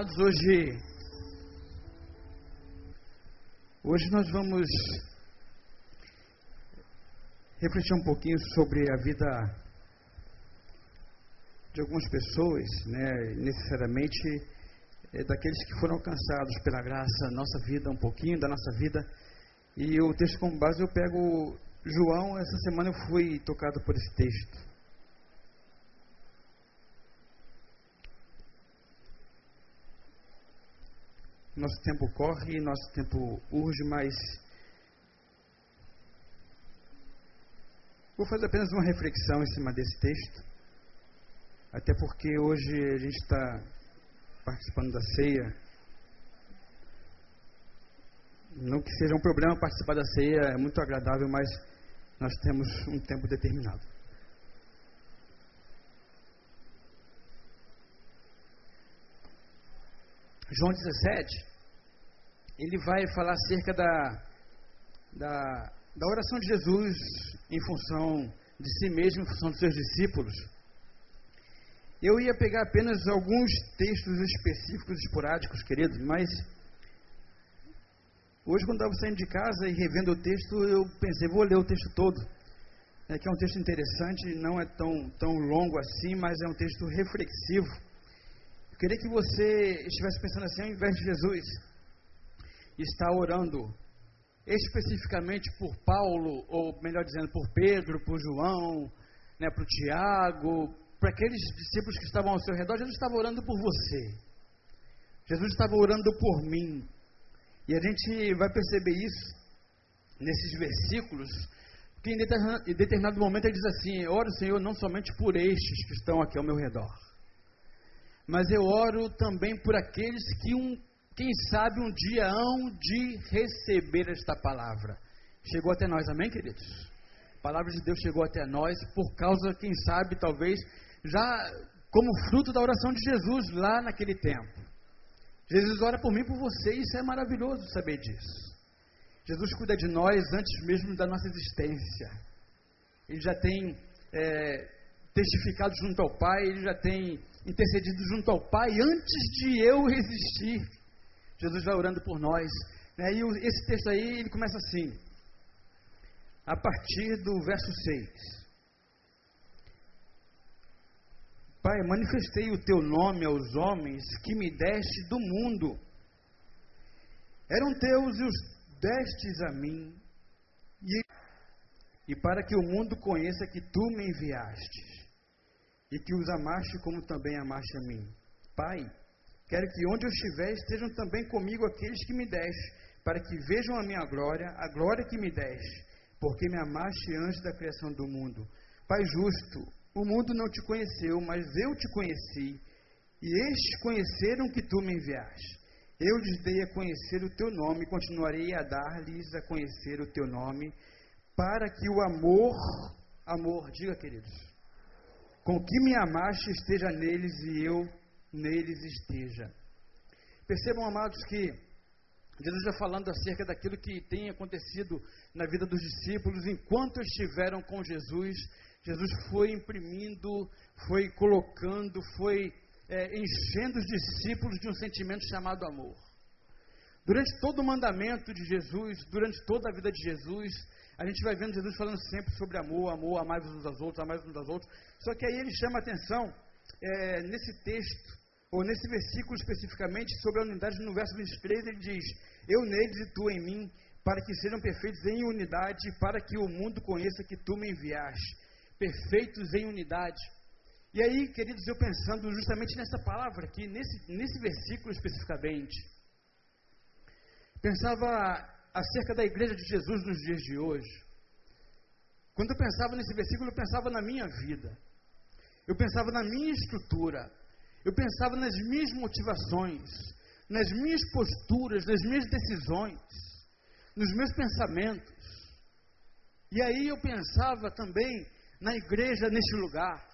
Amados, hoje hoje nós vamos refletir um pouquinho sobre a vida de algumas pessoas, né, necessariamente é, daqueles que foram alcançados pela graça, nossa vida, um pouquinho da nossa vida. E o texto como base eu pego João, essa semana eu fui tocado por esse texto. Nosso tempo corre, nosso tempo urge, mas vou fazer apenas uma reflexão em cima desse texto, até porque hoje a gente está participando da ceia. Não que seja um problema participar da ceia, é muito agradável, mas nós temos um tempo determinado. João 17, ele vai falar acerca da, da, da oração de Jesus em função de si mesmo, em função dos seus discípulos. Eu ia pegar apenas alguns textos específicos, esporádicos, queridos, mas hoje, quando estava saindo de casa e revendo o texto, eu pensei, vou ler o texto todo. É que é um texto interessante, não é tão, tão longo assim, mas é um texto reflexivo. Eu queria que você estivesse pensando assim, ao invés de Jesus estar orando especificamente por Paulo, ou melhor dizendo, por Pedro, por João, né, para o Tiago, para aqueles discípulos que estavam ao seu redor, Jesus estava orando por você. Jesus estava orando por mim. E a gente vai perceber isso nesses versículos, que em determinado momento ele diz assim: Oro, Senhor, não somente por estes que estão aqui ao meu redor, mas eu oro também por aqueles que, um, quem sabe, um dia hão de receber esta palavra. Chegou até nós, amém, queridos? A palavra de Deus chegou até nós por causa, quem sabe, talvez, já como fruto da oração de Jesus lá naquele tempo. Jesus ora por mim por você, e isso é maravilhoso saber disso. Jesus cuida de nós antes mesmo da nossa existência. Ele já tem é, testificado junto ao Pai, ele já tem intercedido junto ao Pai antes de eu existir. Jesus vai orando por nós. Né? E esse texto aí, ele começa assim, a partir do verso 6. Pai, manifestei o teu nome aos homens que me deste do mundo. Eram teus e os destes a mim, e, e para que o mundo conheça que tu me enviaste, e que os amaste como também amaste a mim. Pai, quero que onde eu estiver estejam também comigo aqueles que me deste, para que vejam a minha glória, a glória que me deste, porque me amaste antes da criação do mundo. Pai justo, o mundo não te conheceu, mas eu te conheci, e estes conheceram que tu me enviaste. Eu lhes dei a conhecer o teu nome, continuarei a dar-lhes a conhecer o teu nome, para que o amor, amor, diga queridos, com que me amaste esteja neles e eu neles esteja. Percebam, amados, que Jesus está falando acerca daquilo que tem acontecido na vida dos discípulos enquanto estiveram com Jesus Jesus foi imprimindo, foi colocando, foi é, enchendo os discípulos de um sentimento chamado amor. Durante todo o mandamento de Jesus, durante toda a vida de Jesus, a gente vai vendo Jesus falando sempre sobre amor, amor, amar uns aos outros, amar uns aos outros. Só que aí ele chama atenção é, nesse texto, ou nesse versículo especificamente, sobre a unidade, no verso 23, ele diz: Eu neles e tu em mim, para que sejam perfeitos em unidade, para que o mundo conheça que tu me enviaste perfeitos em unidade. E aí, queridos, eu pensando justamente nessa palavra aqui, nesse, nesse versículo especificamente, pensava acerca da igreja de Jesus nos dias de hoje. Quando eu pensava nesse versículo, eu pensava na minha vida, eu pensava na minha estrutura, eu pensava nas minhas motivações, nas minhas posturas, nas minhas decisões, nos meus pensamentos. E aí eu pensava também na igreja, neste lugar.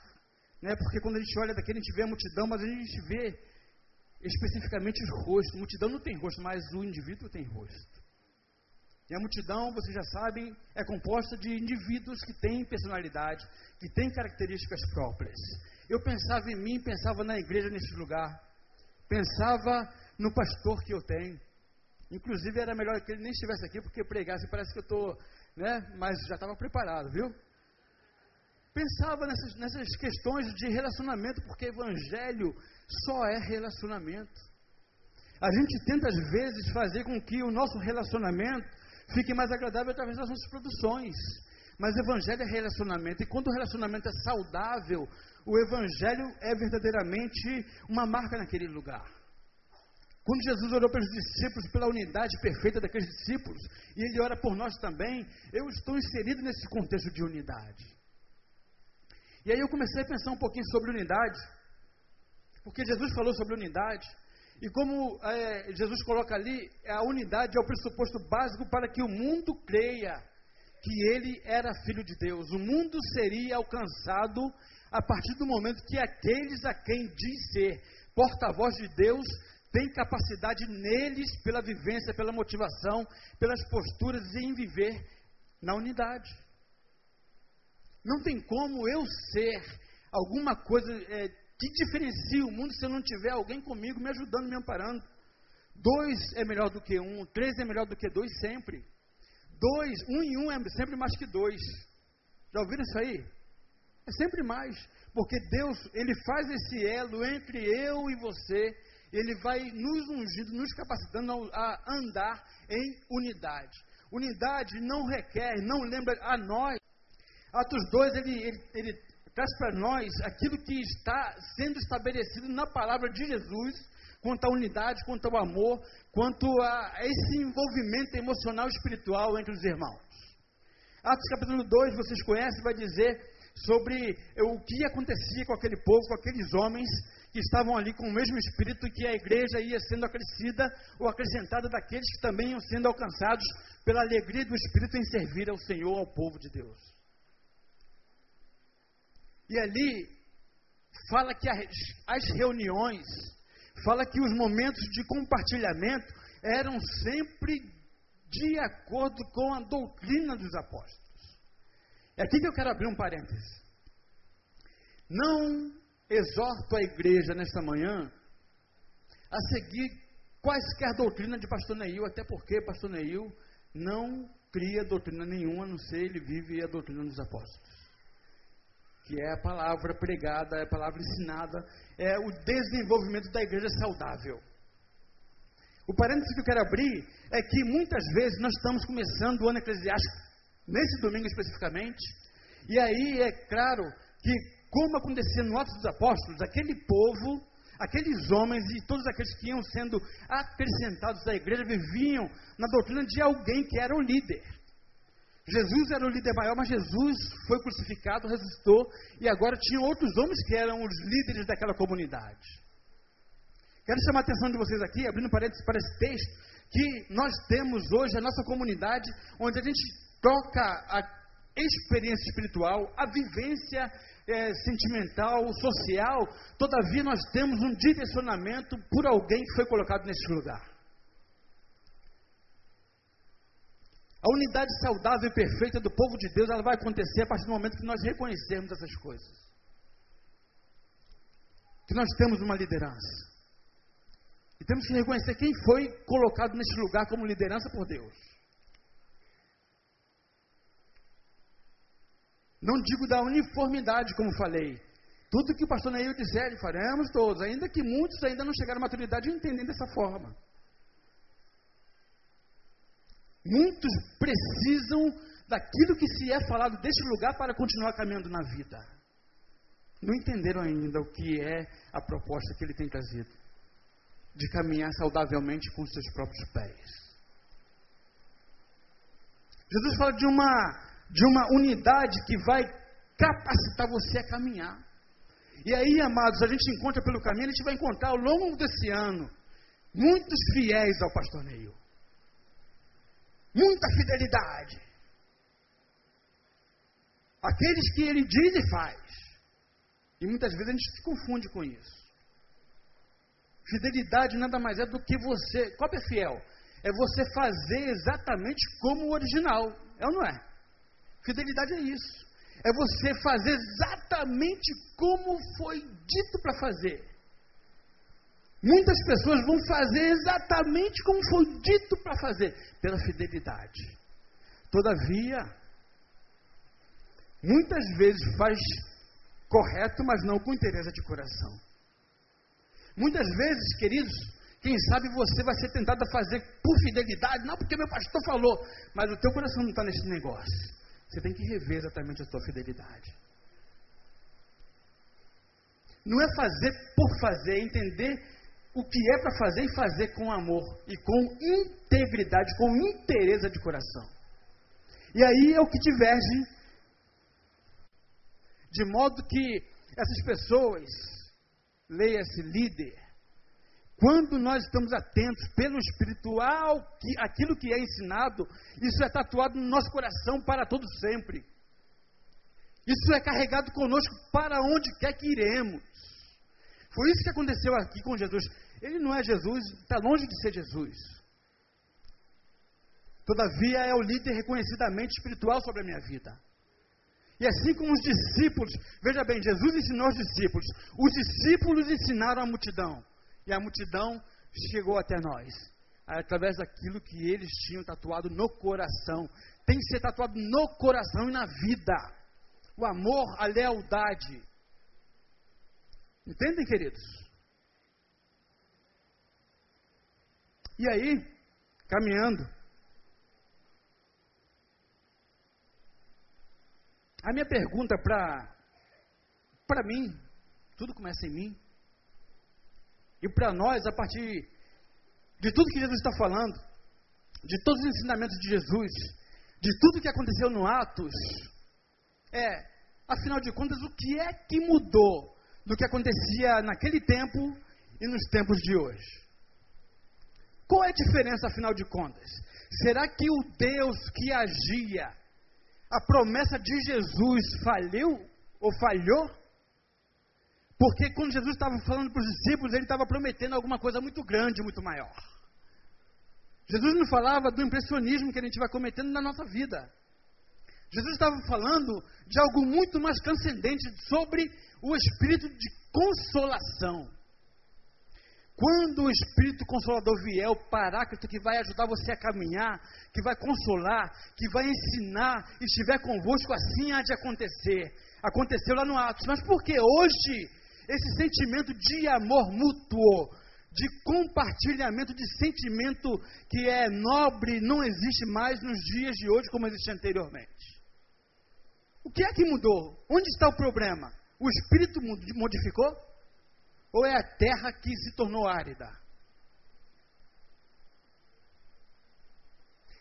Né? Porque quando a gente olha daqui, a gente vê a multidão, mas a gente vê especificamente os rostos. multidão não tem rosto, mas o indivíduo tem rosto. E a multidão, vocês já sabem, é composta de indivíduos que têm personalidade, que têm características próprias. Eu pensava em mim, pensava na igreja neste lugar. pensava no pastor que eu tenho. Inclusive era melhor que ele nem estivesse aqui, porque pregasse parece que eu estou, né? Mas já estava preparado, viu? Pensava nessas, nessas questões de relacionamento, porque evangelho só é relacionamento. A gente tenta às vezes fazer com que o nosso relacionamento fique mais agradável através das nossas produções. Mas evangelho é relacionamento, e quando o relacionamento é saudável, o evangelho é verdadeiramente uma marca naquele lugar. Quando Jesus orou pelos discípulos, pela unidade perfeita daqueles discípulos, e Ele ora por nós também, eu estou inserido nesse contexto de unidade. E aí eu comecei a pensar um pouquinho sobre unidade, porque Jesus falou sobre unidade, e como é, Jesus coloca ali, a unidade é o pressuposto básico para que o mundo creia que ele era filho de Deus. O mundo seria alcançado a partir do momento que aqueles a quem diz ser porta-voz de Deus tem capacidade neles, pela vivência, pela motivação, pelas posturas em viver na unidade. Não tem como eu ser alguma coisa é, que diferencie o mundo se eu não tiver alguém comigo me ajudando, me amparando. Dois é melhor do que um, três é melhor do que dois sempre. Dois, um em um é sempre mais que dois. Já ouviram isso aí? É sempre mais. Porque Deus, Ele faz esse elo entre eu e você ele vai nos ungindo, nos capacitando a andar em unidade. Unidade não requer, não lembra a nós. Atos 2, ele, ele, ele traz para nós aquilo que está sendo estabelecido na palavra de Jesus, quanto à unidade, quanto ao amor, quanto a esse envolvimento emocional e espiritual entre os irmãos. Atos capítulo 2, vocês conhecem, vai dizer sobre o que acontecia com aquele povo, com aqueles homens que estavam ali com o mesmo espírito que a igreja ia sendo acrescida ou acrescentada daqueles que também iam sendo alcançados pela alegria do espírito em servir ao Senhor, ao povo de Deus. E ali fala que as, as reuniões, fala que os momentos de compartilhamento eram sempre de acordo com a doutrina dos apóstolos. É aqui que eu quero abrir um parêntese. Não exorto a igreja nesta manhã a seguir quaisquer doutrina de pastor Neil, até porque pastor Neil não cria doutrina nenhuma, a não ser ele vive a doutrina dos apóstolos. Que é a palavra pregada, é a palavra ensinada, é o desenvolvimento da igreja saudável. O parênteses que eu quero abrir é que muitas vezes nós estamos começando o ano eclesiástico, nesse domingo especificamente, e aí é claro que como acontecia no Atos dos Apóstolos, aquele povo, aqueles homens e todos aqueles que iam sendo acrescentados à igreja viviam na doutrina de alguém que era o líder. Jesus era o líder maior, mas Jesus foi crucificado, ressuscitou, e agora tinha outros homens que eram os líderes daquela comunidade. Quero chamar a atenção de vocês aqui, abrindo parênteses para esse texto, que nós temos hoje a nossa comunidade, onde a gente troca a experiência espiritual, a vivência é, sentimental, social, todavia nós temos um direcionamento por alguém que foi colocado nesse lugar. A unidade saudável e perfeita do povo de Deus, ela vai acontecer a partir do momento que nós reconhecermos essas coisas. Que nós temos uma liderança. E temos que reconhecer quem foi colocado nesse lugar como liderança por Deus. Não digo da uniformidade, como falei. Tudo que o pastor Neil disser, faremos todos, ainda que muitos ainda não chegaram à maturidade e entendem dessa forma. Muitos precisam daquilo que se é falado deste lugar para continuar caminhando na vida. Não entenderam ainda o que é a proposta que ele tem trazido de caminhar saudavelmente com os seus próprios pés. Jesus fala de uma de uma unidade que vai capacitar você a caminhar. E aí, amados, a gente encontra pelo caminho, a gente vai encontrar ao longo desse ano muitos fiéis ao pastor Neil. Muita fidelidade. Aqueles que ele diz e faz. E muitas vezes a gente se confunde com isso. Fidelidade nada mais é do que você. Qual é fiel? É você fazer exatamente como o original. É ou não é? Fidelidade é isso. É você fazer exatamente como foi dito para fazer. Muitas pessoas vão fazer exatamente como foi dito para fazer, pela fidelidade. Todavia, muitas vezes faz correto, mas não com interesse de coração. Muitas vezes, queridos, quem sabe você vai ser tentado a fazer por fidelidade, não porque meu pastor falou, mas o teu coração não está nesse negócio. Você tem que rever exatamente a tua fidelidade. Não é fazer por fazer, é entender o que é para fazer e fazer com amor e com integridade, com interesse de coração. E aí é o que diverge, de modo que essas pessoas, leia-se líder, quando nós estamos atentos pelo espiritual, que, aquilo que é ensinado, isso é tatuado no nosso coração para todo sempre. Isso é carregado conosco para onde quer que iremos. Foi isso que aconteceu aqui com Jesus. Ele não é Jesus, está longe de ser Jesus. Todavia é o líder reconhecidamente espiritual sobre a minha vida. E assim como os discípulos, veja bem, Jesus ensinou os discípulos, os discípulos ensinaram a multidão, e a multidão chegou até nós, através daquilo que eles tinham tatuado no coração. Tem que ser tatuado no coração e na vida. O amor, a lealdade. Entendem, queridos? E aí, caminhando, A minha pergunta para mim, tudo começa em mim, e para nós, a partir de tudo que Jesus está falando, de todos os ensinamentos de Jesus, de tudo que aconteceu no Atos, é, afinal de contas, o que é que mudou do que acontecia naquele tempo e nos tempos de hoje? Qual é a diferença, afinal de contas? Será que o Deus que agia a promessa de Jesus falhou ou falhou? Porque quando Jesus estava falando para os discípulos, ele estava prometendo alguma coisa muito grande, muito maior. Jesus não falava do impressionismo que a gente vai cometendo na nossa vida. Jesus estava falando de algo muito mais transcendente sobre o espírito de consolação. Quando o Espírito Consolador vier, o Paráclito que vai ajudar você a caminhar, que vai consolar, que vai ensinar, estiver convosco, assim há de acontecer. Aconteceu lá no Atos. Mas por que hoje esse sentimento de amor mútuo, de compartilhamento de sentimento que é nobre, não existe mais nos dias de hoje como existia anteriormente? O que é que mudou? Onde está o problema? O Espírito modificou? Ou é a terra que se tornou árida?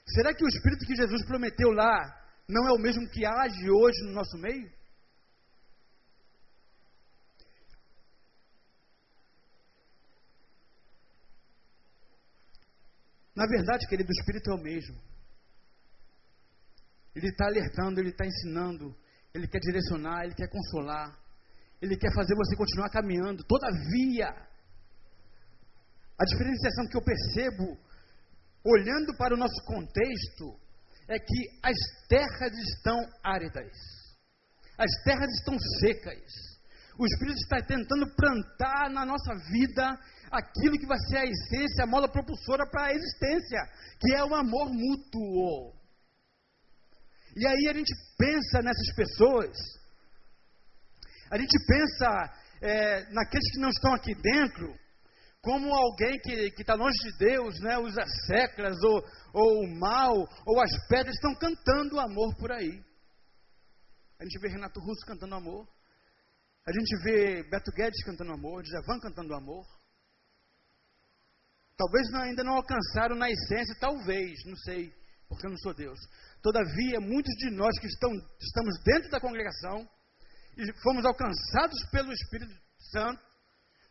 Será que o Espírito que Jesus prometeu lá não é o mesmo que age hoje no nosso meio? Na verdade, querido, o Espírito é o mesmo. Ele está alertando, ele está ensinando, ele quer direcionar, ele quer consolar. Ele quer fazer você continuar caminhando. Todavia, a diferenciação que eu percebo, olhando para o nosso contexto, é que as terras estão áridas, as terras estão secas. O Espírito está tentando plantar na nossa vida aquilo que vai ser a essência, a mola propulsora para a existência, que é o amor mútuo. E aí a gente pensa nessas pessoas a gente pensa é, naqueles que não estão aqui dentro como alguém que está longe de Deus, né, os seclas, ou, ou o mal, ou as pedras estão cantando amor por aí. A gente vê Renato Russo cantando amor. A gente vê Beto Guedes cantando amor, Djavan cantando amor. Talvez ainda não alcançaram na essência, talvez, não sei, porque eu não sou Deus. Todavia, muitos de nós que estão, estamos dentro da congregação, e fomos alcançados pelo Espírito Santo,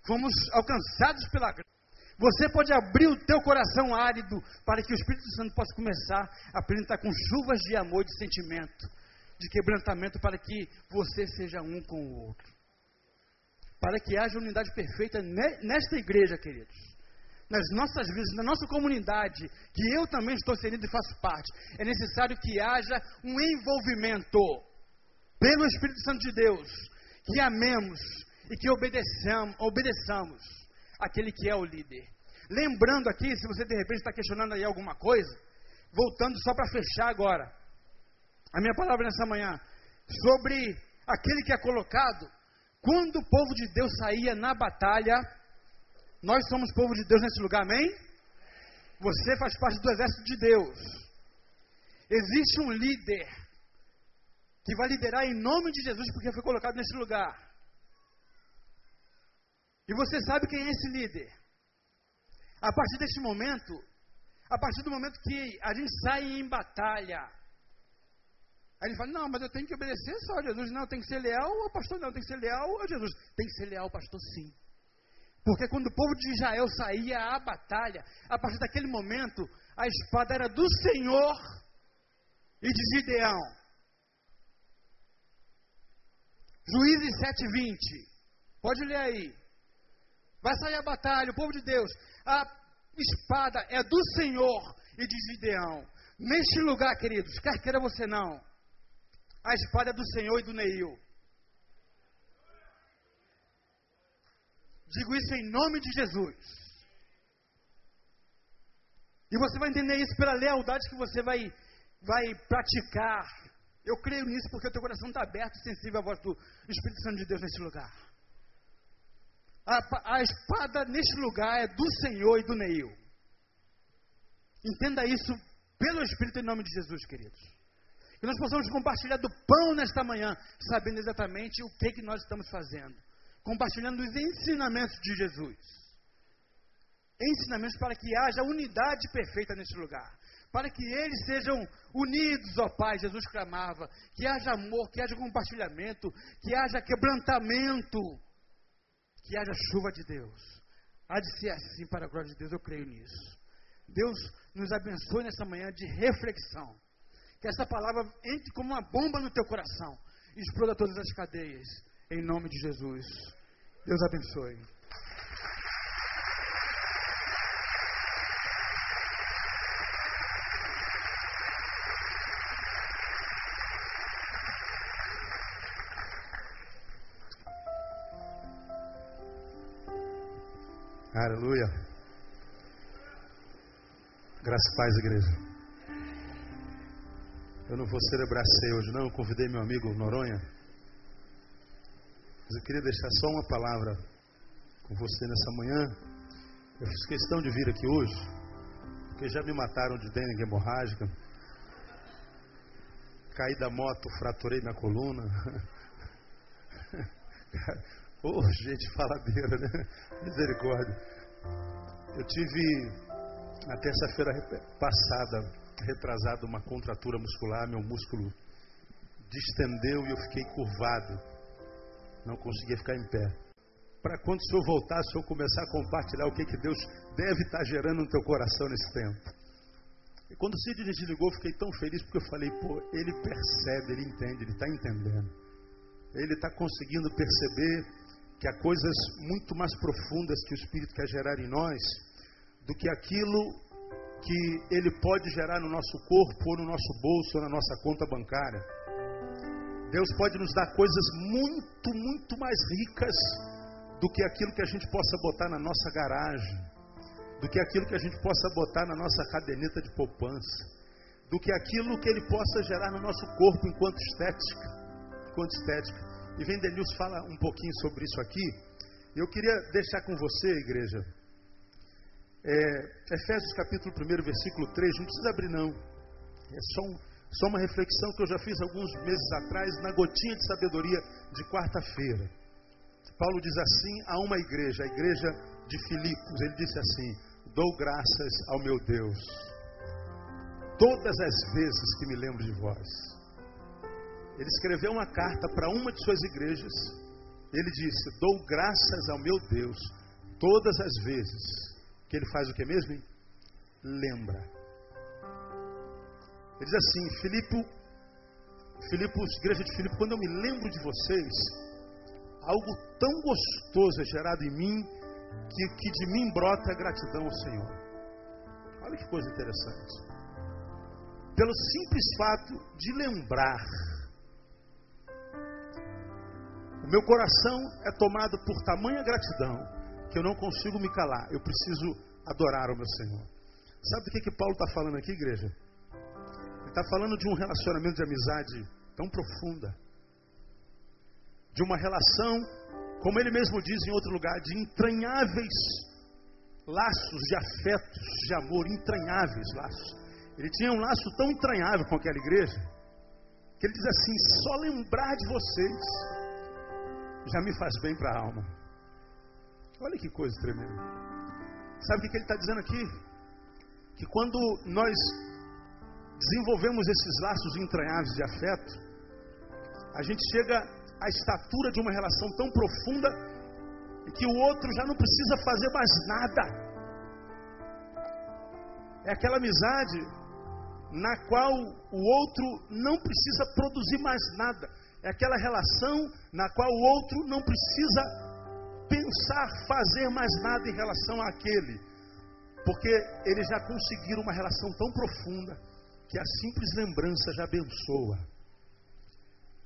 fomos alcançados pela graça. Você pode abrir o teu coração árido para que o Espírito Santo possa começar a plantar com chuvas de amor, de sentimento, de quebrantamento, para que você seja um com o outro. Para que haja unidade perfeita nesta igreja, queridos. Nas nossas vidas, na nossa comunidade, que eu também estou inserido e faço parte, é necessário que haja um envolvimento pelo Espírito Santo de Deus, que amemos e que obedeçamos, obedeçamos aquele que é o líder. Lembrando aqui, se você de repente está questionando aí alguma coisa, voltando só para fechar agora, a minha palavra nessa manhã, sobre aquele que é colocado, quando o povo de Deus saía na batalha, nós somos povo de Deus nesse lugar, amém? Você faz parte do exército de Deus. Existe um líder que vai liderar em nome de Jesus porque foi colocado nesse lugar. E você sabe quem é esse líder? A partir deste momento, a partir do momento que a gente sai em batalha, aí ele fala: Não, mas eu tenho que obedecer só a Jesus. Não, tem que ser leal ao pastor, não, tem que ser leal a Jesus. Tem que ser leal ao pastor, sim. Porque quando o povo de Israel saía à batalha, a partir daquele momento, a espada era do Senhor e de Gideão. Juízes 7:20. Pode ler aí. Vai sair a batalha, o povo de Deus. A espada é do Senhor e de Gideão. Neste lugar, queridos, quer queira você não, a espada é do Senhor e do Neil. Digo isso em nome de Jesus. E você vai entender isso pela lealdade que você vai, vai praticar. Eu creio nisso porque o teu coração está aberto e sensível à voz do Espírito Santo de Deus nesse lugar. A, a espada neste lugar é do Senhor e do Neil. Entenda isso pelo Espírito em nome de Jesus, queridos. Que nós possamos compartilhar do pão nesta manhã, sabendo exatamente o que, que nós estamos fazendo. Compartilhando os ensinamentos de Jesus. Ensinamentos para que haja unidade perfeita neste lugar. Para que eles sejam unidos, ó Pai, Jesus clamava. Que haja amor, que haja compartilhamento, que haja quebrantamento que haja chuva de Deus. Há de ser assim para a glória de Deus, eu creio nisso. Deus nos abençoe nessa manhã de reflexão. Que essa palavra entre como uma bomba no teu coração e exploda todas as cadeias. Em nome de Jesus. Deus abençoe. Aleluia. Graças a paz, igreja. Eu não vou celebrar ceia hoje, não. Eu convidei meu amigo Noronha. Mas eu queria deixar só uma palavra com você nessa manhã. Eu fiz questão de vir aqui hoje, porque já me mataram de dengue hemorrágica. Caí da moto, fraturei minha coluna. Ô, oh, gente faladeira, né? Misericórdia. Eu tive, na terça-feira passada, retrasado, uma contratura muscular, meu músculo distendeu e eu fiquei curvado. Não conseguia ficar em pé. Para quando o senhor voltar, o senhor começar a compartilhar o que, que Deus deve estar gerando no teu coração nesse tempo. E quando o Cid desligou, eu fiquei tão feliz porque eu falei, pô, ele percebe, ele entende, ele está entendendo. Ele está conseguindo perceber que há coisas muito mais profundas que o Espírito quer gerar em nós do que aquilo que ele pode gerar no nosso corpo, ou no nosso bolso, ou na nossa conta bancária. Deus pode nos dar coisas muito, muito mais ricas do que aquilo que a gente possa botar na nossa garagem, do que aquilo que a gente possa botar na nossa caderneta de poupança, do que aquilo que ele possa gerar no nosso corpo enquanto estética, enquanto estética. E vem Denilson fala um pouquinho sobre isso aqui. Eu queria deixar com você, igreja, é, Efésios capítulo 1, versículo 3, não precisa abrir não. É só, um, só uma reflexão que eu já fiz alguns meses atrás na gotinha de sabedoria de quarta-feira. Paulo diz assim a uma igreja, a igreja de Filipos, ele disse assim: Dou graças ao meu Deus, todas as vezes que me lembro de vós ele escreveu uma carta para uma de suas igrejas. Ele disse: Dou graças ao meu Deus todas as vezes que ele faz o que mesmo? Lembra. Ele diz assim: Filipe, Filipos, igreja de Filipe, quando eu me lembro de vocês, algo tão gostoso é gerado em mim que, que de mim brota a gratidão ao Senhor. Olha que coisa interessante. Pelo simples fato de lembrar meu coração é tomado por tamanha gratidão que eu não consigo me calar. Eu preciso adorar o meu Senhor. Sabe do que, que Paulo está falando aqui, igreja? Ele está falando de um relacionamento de amizade tão profunda. De uma relação, como ele mesmo diz em outro lugar, de entranháveis laços de afetos, de amor, entranháveis laços. Ele tinha um laço tão entranhável com aquela igreja, que ele diz assim: só lembrar de vocês já me faz bem para a alma. Olha que coisa tremenda. Sabe o que, ele está dizendo aqui? Que quando nós desenvolvemos esses laços entranháveis de afeto, a gente chega à estatura de uma relação tão profunda que o outro já não precisa fazer mais nada. É aquela amizade na qual o outro não precisa produzir mais nada. É aquela relação na qual o outro não precisa pensar, fazer mais nada em relação àquele. Porque eles já conseguiram uma relação tão profunda que a simples lembrança já abençoa.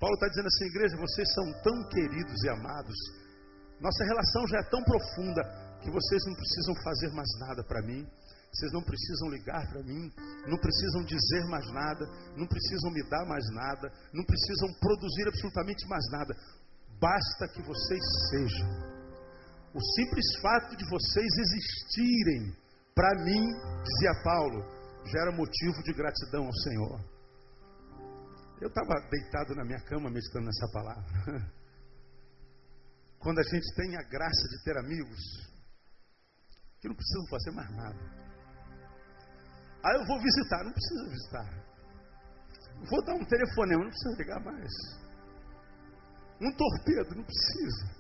Paulo está dizendo assim, igreja, vocês são tão queridos e amados nossa relação já é tão profunda que vocês não precisam fazer mais nada para mim. Vocês não precisam ligar para mim, não precisam dizer mais nada, não precisam me dar mais nada, não precisam produzir absolutamente mais nada. Basta que vocês sejam. O simples fato de vocês existirem, para mim, dizia Paulo, gera motivo de gratidão ao Senhor. Eu estava deitado na minha cama meditando nessa palavra. Quando a gente tem a graça de ter amigos que não precisam fazer mais nada. Aí eu vou visitar, não precisa visitar. Vou dar um telefonema, não precisa ligar mais. Um torpedo, não precisa.